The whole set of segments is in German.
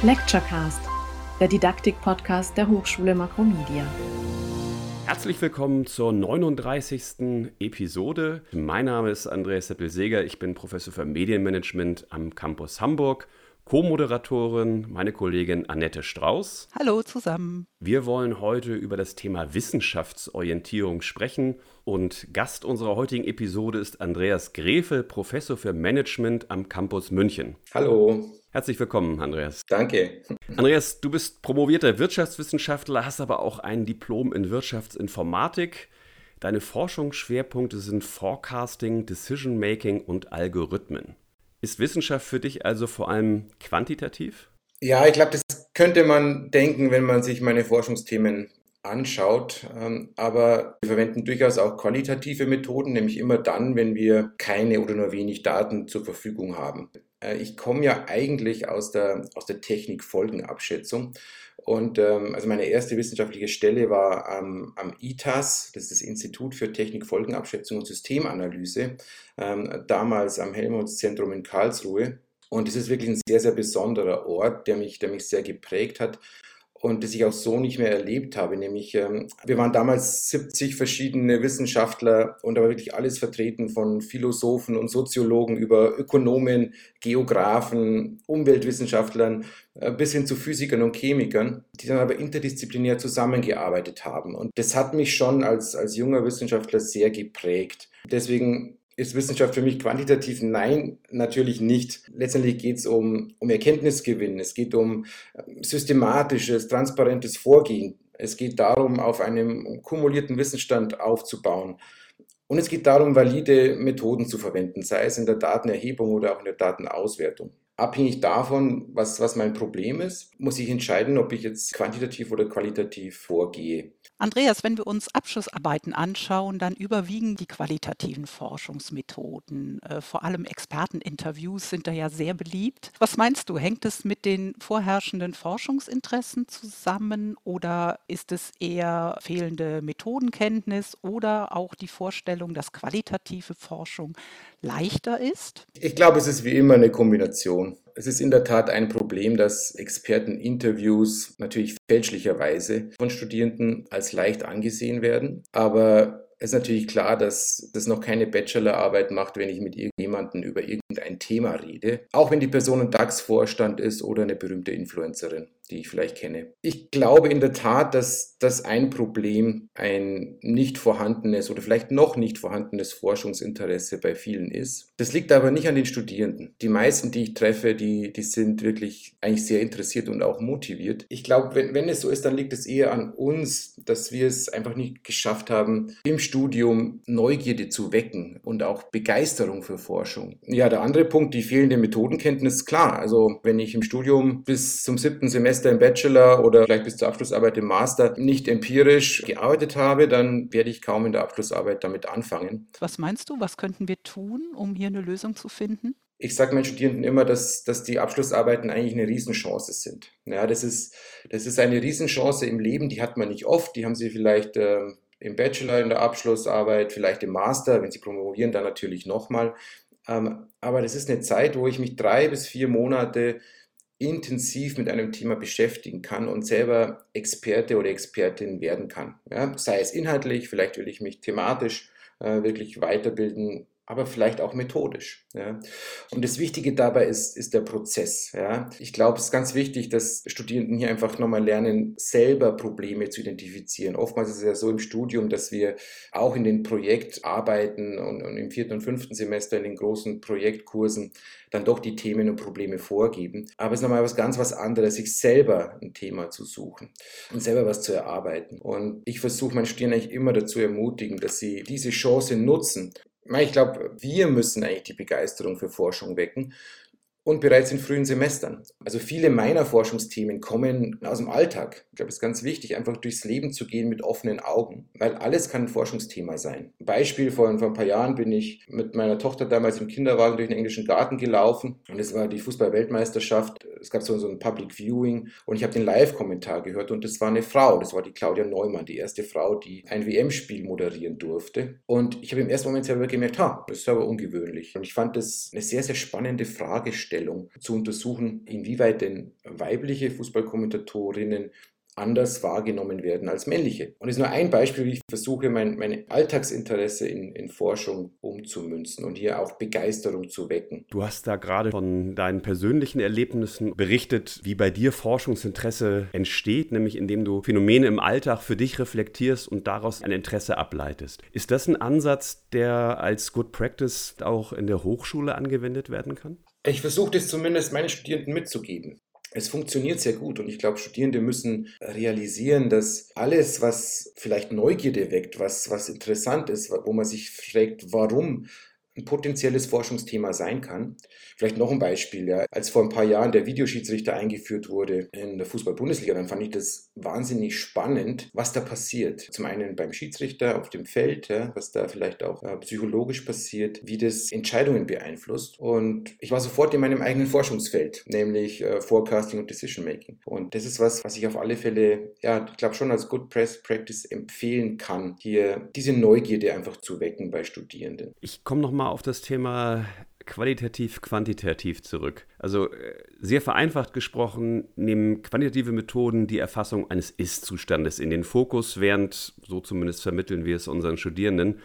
Lecturecast, der Didaktik-Podcast der Hochschule Makromedia. Herzlich willkommen zur 39. Episode. Mein Name ist Andreas Seppel-Seger. Ich bin Professor für Medienmanagement am Campus Hamburg Co-Moderatorin, meine Kollegin Annette Strauß. Hallo zusammen. Wir wollen heute über das Thema Wissenschaftsorientierung sprechen und Gast unserer heutigen Episode ist Andreas Grefe, Professor für Management am Campus München. Hallo. Herzlich willkommen, Andreas. Danke. Andreas, du bist promovierter Wirtschaftswissenschaftler, hast aber auch ein Diplom in Wirtschaftsinformatik. Deine Forschungsschwerpunkte sind Forecasting, Decision Making und Algorithmen. Ist Wissenschaft für dich also vor allem quantitativ? Ja, ich glaube, das könnte man denken, wenn man sich meine Forschungsthemen anschaut. Ähm, aber wir verwenden durchaus auch qualitative Methoden, nämlich immer dann, wenn wir keine oder nur wenig Daten zur Verfügung haben. Äh, ich komme ja eigentlich aus der, aus der Technikfolgenabschätzung und ähm, also meine erste wissenschaftliche Stelle war am, am ITAS, das ist das Institut für Technikfolgenabschätzung und Systemanalyse, ähm, damals am Helmholtz-Zentrum in Karlsruhe. Und es ist wirklich ein sehr, sehr besonderer Ort, der mich, der mich sehr geprägt hat und das ich auch so nicht mehr erlebt habe. Nämlich, ähm, wir waren damals 70 verschiedene Wissenschaftler und da war wirklich alles vertreten von Philosophen und Soziologen über Ökonomen, Geografen, Umweltwissenschaftlern äh, bis hin zu Physikern und Chemikern, die dann aber interdisziplinär zusammengearbeitet haben. Und das hat mich schon als, als junger Wissenschaftler sehr geprägt. Deswegen ist Wissenschaft für mich quantitativ? Nein, natürlich nicht. Letztendlich geht es um, um Erkenntnisgewinn. Es geht um ähm, systematisches, transparentes Vorgehen. Es geht darum, auf einem kumulierten Wissensstand aufzubauen. Und es geht darum, valide Methoden zu verwenden, sei es in der Datenerhebung oder auch in der Datenauswertung. Abhängig davon, was, was mein Problem ist, muss ich entscheiden, ob ich jetzt quantitativ oder qualitativ vorgehe. Andreas, wenn wir uns Abschlussarbeiten anschauen, dann überwiegen die qualitativen Forschungsmethoden. Äh, vor allem Experteninterviews sind da ja sehr beliebt. Was meinst du, hängt es mit den vorherrschenden Forschungsinteressen zusammen oder ist es eher fehlende Methodenkenntnis oder auch die Vorstellung, dass qualitative Forschung leichter ist? Ich glaube, es ist wie immer eine Kombination. Es ist in der Tat ein Problem, dass Experteninterviews natürlich fälschlicherweise von Studierenden als leicht angesehen werden. Aber es ist natürlich klar, dass das noch keine Bachelorarbeit macht, wenn ich mit irgendjemandem über irgendein Thema rede. Auch wenn die Person ein DAX-Vorstand ist oder eine berühmte Influencerin die ich vielleicht kenne. Ich glaube in der Tat, dass das ein Problem ein nicht vorhandenes oder vielleicht noch nicht vorhandenes Forschungsinteresse bei vielen ist. Das liegt aber nicht an den Studierenden. Die meisten, die ich treffe, die, die sind wirklich eigentlich sehr interessiert und auch motiviert. Ich glaube, wenn, wenn es so ist, dann liegt es eher an uns, dass wir es einfach nicht geschafft haben, im Studium Neugierde zu wecken und auch Begeisterung für Forschung. Ja, der andere Punkt, die fehlende Methodenkenntnis, klar. Also wenn ich im Studium bis zum siebten Semester Semester im Bachelor oder vielleicht bis zur Abschlussarbeit im Master nicht empirisch gearbeitet habe, dann werde ich kaum in der Abschlussarbeit damit anfangen. Was meinst du, was könnten wir tun, um hier eine Lösung zu finden? ich sage meinen Studierenden immer, dass, dass die Abschlussarbeiten eigentlich eine Riesenchance sind. Ja, das ist, das ist eine Riesenchance im Leben, die hat man nicht oft. Die haben sie vielleicht äh, im Bachelor in der Abschlussarbeit, vielleicht im Master, wenn sie promovieren, dann natürlich nochmal. Ähm, aber das ist eine Zeit, wo ich mich drei bis vier Monate intensiv mit einem Thema beschäftigen kann und selber Experte oder Expertin werden kann. Ja, sei es inhaltlich, vielleicht will ich mich thematisch äh, wirklich weiterbilden, aber vielleicht auch methodisch. Ja. Und das Wichtige dabei ist, ist der Prozess. Ja. Ich glaube, es ist ganz wichtig, dass Studierenden hier einfach nochmal lernen, selber Probleme zu identifizieren. Oftmals ist es ja so im Studium, dass wir auch in den Projektarbeiten und, und im vierten und fünften Semester in den großen Projektkursen dann doch die Themen und Probleme vorgeben. Aber es ist nochmal was ganz was anderes, sich selber ein Thema zu suchen und selber was zu erarbeiten. Und ich versuche meinen Studierenden eigentlich immer dazu ermutigen, dass sie diese Chance nutzen ich glaube, wir müssen eigentlich die Begeisterung für Forschung wecken und bereits in frühen Semestern. Also viele meiner Forschungsthemen kommen aus dem Alltag. Ich glaube, es ist ganz wichtig, einfach durchs Leben zu gehen mit offenen Augen, weil alles kann ein Forschungsthema sein. Beispiel, vor, vor ein paar Jahren bin ich mit meiner Tochter damals im Kinderwagen durch den englischen Garten gelaufen und es war die Fußball-Weltmeisterschaft es gab so, so ein Public Viewing und ich habe den Live-Kommentar gehört und das war eine Frau, das war die Claudia Neumann, die erste Frau, die ein WM-Spiel moderieren durfte. Und ich habe im ersten Moment selber gemerkt, ha, das ist aber ungewöhnlich. Und ich fand das eine sehr, sehr spannende Fragestellung, zu untersuchen, inwieweit denn weibliche Fußballkommentatorinnen anders wahrgenommen werden als männliche. Und das ist nur ein Beispiel, wie ich versuche, mein, mein Alltagsinteresse in, in Forschung umzumünzen und hier auch Begeisterung zu wecken. Du hast da gerade von deinen persönlichen Erlebnissen berichtet, wie bei dir Forschungsinteresse entsteht, nämlich indem du Phänomene im Alltag für dich reflektierst und daraus ein Interesse ableitest. Ist das ein Ansatz, der als Good Practice auch in der Hochschule angewendet werden kann? Ich versuche das zumindest meinen Studierenden mitzugeben es funktioniert sehr gut und ich glaube, Studierende müssen realisieren, dass alles, was vielleicht Neugierde weckt, was, was interessant ist, wo man sich fragt, warum ein potenzielles Forschungsthema sein kann. Vielleicht noch ein Beispiel. Ja. Als vor ein paar Jahren der Videoschiedsrichter eingeführt wurde in der Fußball-Bundesliga, dann fand ich das wahnsinnig spannend, was da passiert. Zum einen beim Schiedsrichter auf dem Feld, ja, was da vielleicht auch äh, psychologisch passiert, wie das Entscheidungen beeinflusst. Und ich war sofort in meinem eigenen Forschungsfeld, nämlich äh, Forecasting und Decision Making. Und das ist was, was ich auf alle Fälle, ja, ich glaube schon als Good Press Practice empfehlen kann, hier diese Neugierde einfach zu wecken bei Studierenden. Ich komme nochmal auf das Thema qualitativ, quantitativ zurück. Also äh, sehr vereinfacht gesprochen nehmen quantitative Methoden die Erfassung eines Ist-Zustandes in den Fokus, während, so zumindest vermitteln wir es unseren Studierenden,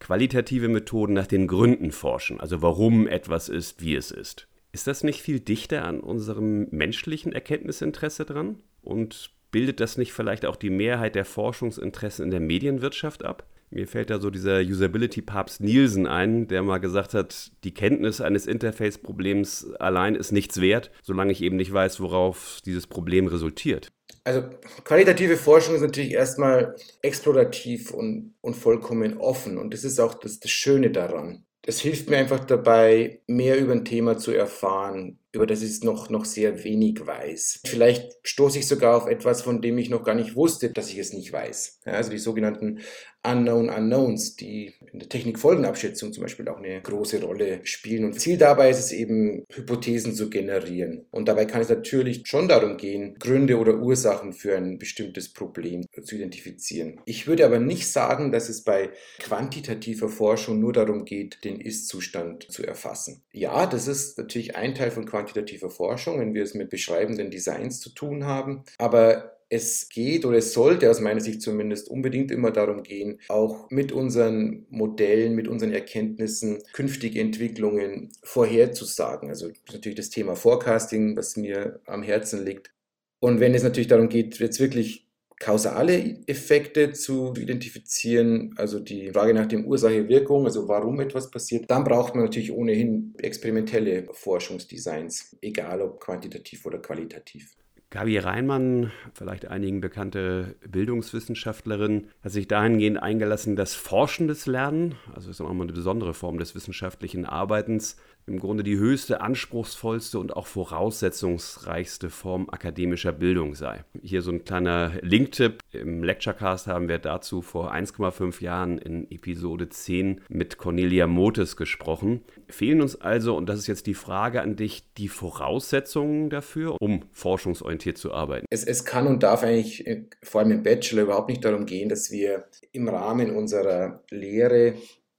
qualitative Methoden nach den Gründen forschen, also warum etwas ist, wie es ist. Ist das nicht viel dichter an unserem menschlichen Erkenntnisinteresse dran? Und bildet das nicht vielleicht auch die Mehrheit der Forschungsinteressen in der Medienwirtschaft ab? Mir fällt da so dieser Usability-Papst Nielsen ein, der mal gesagt hat, die Kenntnis eines Interface-Problems allein ist nichts wert, solange ich eben nicht weiß, worauf dieses Problem resultiert. Also qualitative Forschung ist natürlich erstmal explorativ und, und vollkommen offen. Und das ist auch das, das Schöne daran. Es hilft mir einfach dabei, mehr über ein Thema zu erfahren, über das ich noch, noch sehr wenig weiß. Vielleicht stoße ich sogar auf etwas, von dem ich noch gar nicht wusste, dass ich es nicht weiß. Ja, also die sogenannten Unknown Unknowns, die in der Technikfolgenabschätzung zum Beispiel auch eine große Rolle spielen. Und Ziel dabei ist es eben, Hypothesen zu generieren. Und dabei kann es natürlich schon darum gehen, Gründe oder Ursachen für ein bestimmtes Problem zu identifizieren. Ich würde aber nicht sagen, dass es bei quantitativer Forschung nur darum geht, den Ist-Zustand zu erfassen. Ja, das ist natürlich ein Teil von quantitativer quantitativer Forschung, wenn wir es mit beschreibenden Designs zu tun haben. Aber es geht oder es sollte aus meiner Sicht zumindest unbedingt immer darum gehen, auch mit unseren Modellen, mit unseren Erkenntnissen künftige Entwicklungen vorherzusagen. Also natürlich das Thema Forecasting, was mir am Herzen liegt. Und wenn es natürlich darum geht, jetzt wirklich kausale Effekte zu identifizieren, also die Frage nach dem Ursache-Wirkung, also warum etwas passiert, dann braucht man natürlich ohnehin experimentelle Forschungsdesigns, egal ob quantitativ oder qualitativ. Gabi Reinmann, vielleicht einigen bekannte Bildungswissenschaftlerin, hat sich dahingehend eingelassen, dass forschendes Lernen, also ist auch mal eine besondere Form des wissenschaftlichen Arbeitens, im Grunde die höchste, anspruchsvollste und auch voraussetzungsreichste Form akademischer Bildung sei. Hier so ein kleiner Linktipp. Im Lecturecast haben wir dazu vor 1,5 Jahren in Episode 10 mit Cornelia Motes gesprochen. Fehlen uns also, und das ist jetzt die Frage an dich, die Voraussetzungen dafür, um forschungsorientiert zu arbeiten? Es, es kann und darf eigentlich äh, vor allem im Bachelor überhaupt nicht darum gehen, dass wir im Rahmen unserer Lehre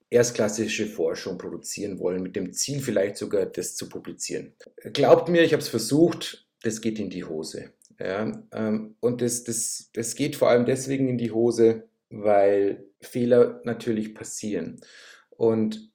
erstklassische Forschung produzieren wollen, mit dem Ziel vielleicht sogar, das zu publizieren. Glaubt mir, ich habe es versucht, das geht in die Hose. Ja, ähm, und das, das, das geht vor allem deswegen in die Hose, weil Fehler natürlich passieren. Und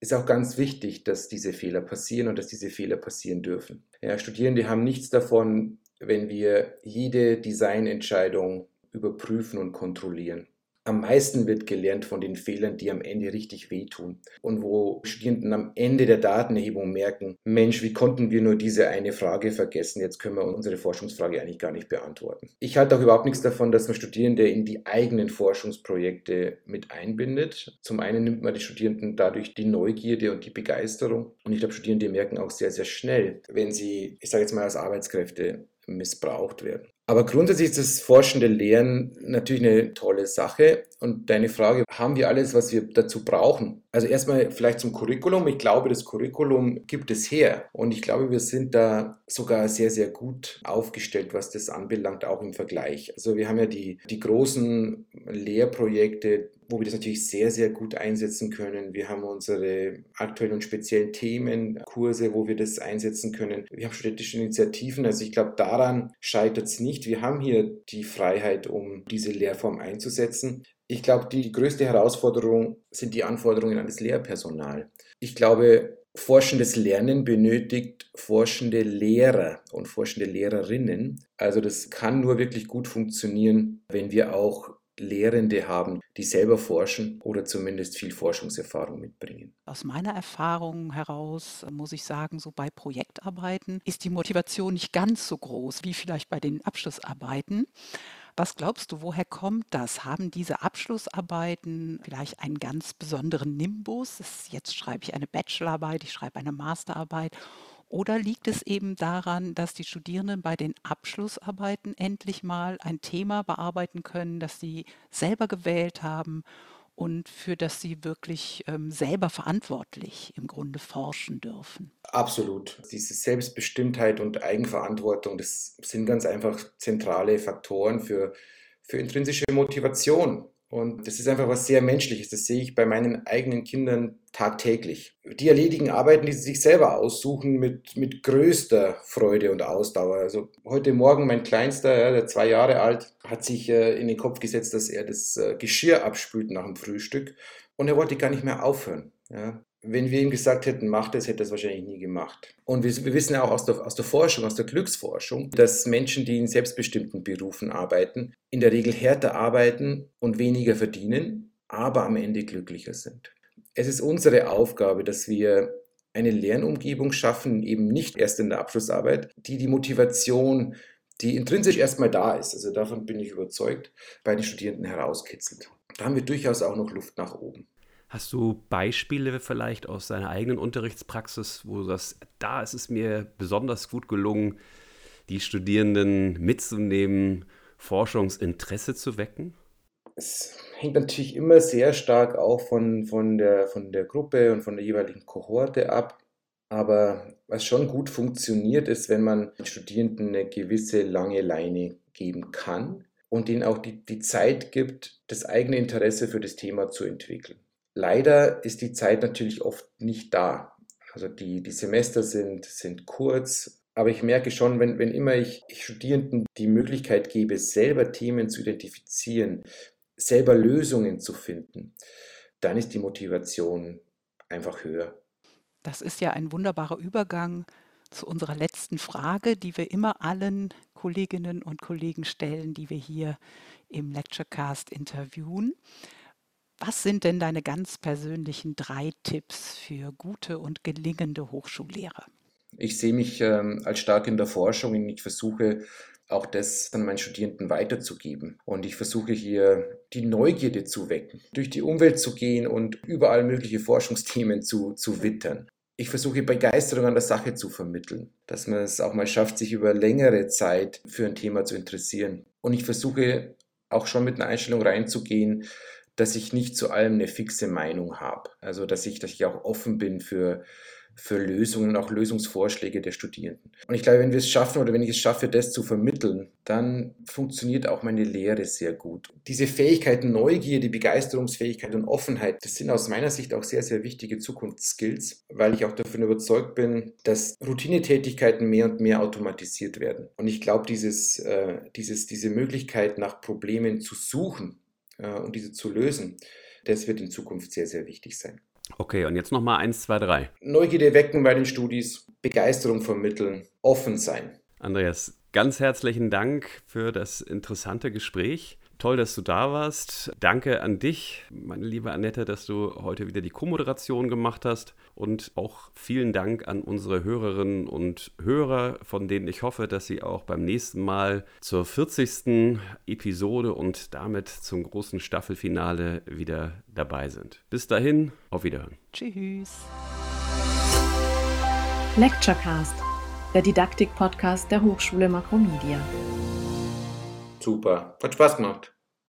ist auch ganz wichtig, dass diese Fehler passieren und dass diese Fehler passieren dürfen. Ja, Studierende haben nichts davon, wenn wir jede Designentscheidung überprüfen und kontrollieren. Am meisten wird gelernt von den Fehlern, die am Ende richtig wehtun und wo Studierenden am Ende der Datenerhebung merken, Mensch, wie konnten wir nur diese eine Frage vergessen? Jetzt können wir unsere Forschungsfrage eigentlich gar nicht beantworten. Ich halte auch überhaupt nichts davon, dass man Studierende in die eigenen Forschungsprojekte mit einbindet. Zum einen nimmt man die Studierenden dadurch die Neugierde und die Begeisterung und ich glaube, Studierende merken auch sehr, sehr schnell, wenn sie, ich sage jetzt mal als Arbeitskräfte, missbraucht werden. Aber grundsätzlich ist das forschende Lehren natürlich eine tolle Sache. Und deine Frage, haben wir alles, was wir dazu brauchen? Also erstmal vielleicht zum Curriculum. Ich glaube, das Curriculum gibt es her. Und ich glaube, wir sind da sogar sehr, sehr gut aufgestellt, was das anbelangt, auch im Vergleich. Also wir haben ja die, die großen Lehrprojekte, wo wir das natürlich sehr, sehr gut einsetzen können. Wir haben unsere aktuellen und speziellen Themen, Kurse, wo wir das einsetzen können. Wir haben studentische Initiativen. Also ich glaube, daran scheitert es nicht. Wir haben hier die Freiheit, um diese Lehrform einzusetzen. Ich glaube, die größte Herausforderung sind die Anforderungen an das Lehrpersonal. Ich glaube, forschendes Lernen benötigt forschende Lehrer und forschende Lehrerinnen. Also das kann nur wirklich gut funktionieren, wenn wir auch Lehrende haben, die selber forschen oder zumindest viel Forschungserfahrung mitbringen. Aus meiner Erfahrung heraus muss ich sagen, so bei Projektarbeiten ist die Motivation nicht ganz so groß wie vielleicht bei den Abschlussarbeiten. Was glaubst du, woher kommt das? Haben diese Abschlussarbeiten vielleicht einen ganz besonderen Nimbus? Jetzt schreibe ich eine Bachelorarbeit, ich schreibe eine Masterarbeit oder liegt es eben daran, dass die Studierenden bei den Abschlussarbeiten endlich mal ein Thema bearbeiten können, das sie selber gewählt haben und für das sie wirklich ähm, selber verantwortlich im Grunde forschen dürfen? Absolut. Diese Selbstbestimmtheit und Eigenverantwortung, das sind ganz einfach zentrale Faktoren für, für intrinsische Motivation. Und das ist einfach was sehr Menschliches. Das sehe ich bei meinen eigenen Kindern tagtäglich. Die erledigen Arbeiten, die sie sich selber aussuchen, mit, mit größter Freude und Ausdauer. Also heute Morgen mein Kleinster, der zwei Jahre alt, hat sich äh, in den Kopf gesetzt, dass er das äh, Geschirr abspült nach dem Frühstück. Und er wollte gar nicht mehr aufhören. Ja wenn wir ihm gesagt hätten, mach das, hätte er es wahrscheinlich nie gemacht. Und wir, wir, wissen ja auch aus der, aus der Forschung, aus der Glücksforschung, dass Menschen, die in selbstbestimmten Berufen arbeiten, in der Regel härter arbeiten und weniger verdienen, aber am Ende glücklicher sind. Es ist unsere Aufgabe, dass wir eine Lernumgebung schaffen, eben nicht erst in der Abschlussarbeit, die die Motivation, die intrinsisch erstmal da ist, also davon bin ich überzeugt, bei den Studierenden herauskitzelt. Da haben wir durchaus auch noch Luft nach oben. Hast du Beispiele vielleicht aus deiner eigenen Unterrichtspraxis, wo du sagst, da ist es mir besonders gut gelungen, die Studierenden mitzunehmen, Forschungsinteresse zu wecken? Es hängt natürlich immer sehr stark auch von, von, der, von der Gruppe und von der jeweiligen Kohorte ab. Aber was schon gut funktioniert, ist, wenn man den Studierenden eine gewisse lange Leine geben kann und ihnen auch die, die Zeit gibt, das eigene Interesse für das Thema zu entwickeln. Leider ist die Zeit natürlich oft nicht da. Also die, die Semester sind, sind kurz, aber ich merke schon, wenn, wenn immer ich, ich Studierenden die Möglichkeit gebe, selber Themen zu identifizieren, selber Lösungen zu finden, dann ist die Motivation einfach höher. Das ist ja ein wunderbarer Übergang zu unserer letzten Frage, die wir immer allen Kolleginnen und Kollegen stellen, die wir hier im Lecturecast interviewen. Was sind denn deine ganz persönlichen drei Tipps für gute und gelingende Hochschullehre? Ich sehe mich ähm, als stark in der Forschung und ich versuche auch das an meinen Studierenden weiterzugeben. Und ich versuche hier die Neugierde zu wecken, durch die Umwelt zu gehen und überall mögliche Forschungsthemen zu, zu wittern. Ich versuche Begeisterung an der Sache zu vermitteln, dass man es auch mal schafft, sich über längere Zeit für ein Thema zu interessieren. Und ich versuche auch schon mit einer Einstellung reinzugehen, dass ich nicht zu allem eine fixe Meinung habe. Also dass ich, dass ich auch offen bin für, für Lösungen auch Lösungsvorschläge der Studierenden. Und ich glaube, wenn wir es schaffen oder wenn ich es schaffe, das zu vermitteln, dann funktioniert auch meine Lehre sehr gut. Diese Fähigkeiten, Neugierde, Begeisterungsfähigkeit und Offenheit, das sind aus meiner Sicht auch sehr, sehr wichtige Zukunftsskills, weil ich auch davon überzeugt bin, dass Routinetätigkeiten mehr und mehr automatisiert werden. Und ich glaube, dieses, äh, dieses, diese Möglichkeit nach Problemen zu suchen, und diese zu lösen, das wird in Zukunft sehr, sehr wichtig sein. Okay, und jetzt nochmal eins, zwei, drei. Neugierde wecken bei den Studis, Begeisterung vermitteln, offen sein. Andreas, ganz herzlichen Dank für das interessante Gespräch. Toll, dass du da warst. Danke an dich, meine liebe Annette, dass du heute wieder die Co-Moderation gemacht hast. Und auch vielen Dank an unsere Hörerinnen und Hörer, von denen ich hoffe, dass sie auch beim nächsten Mal zur 40. Episode und damit zum großen Staffelfinale wieder dabei sind. Bis dahin, auf Wiederhören. Tschüss. Lecturecast, der Didaktik-Podcast der Hochschule Makromedia. Super. Hat Spaß gemacht.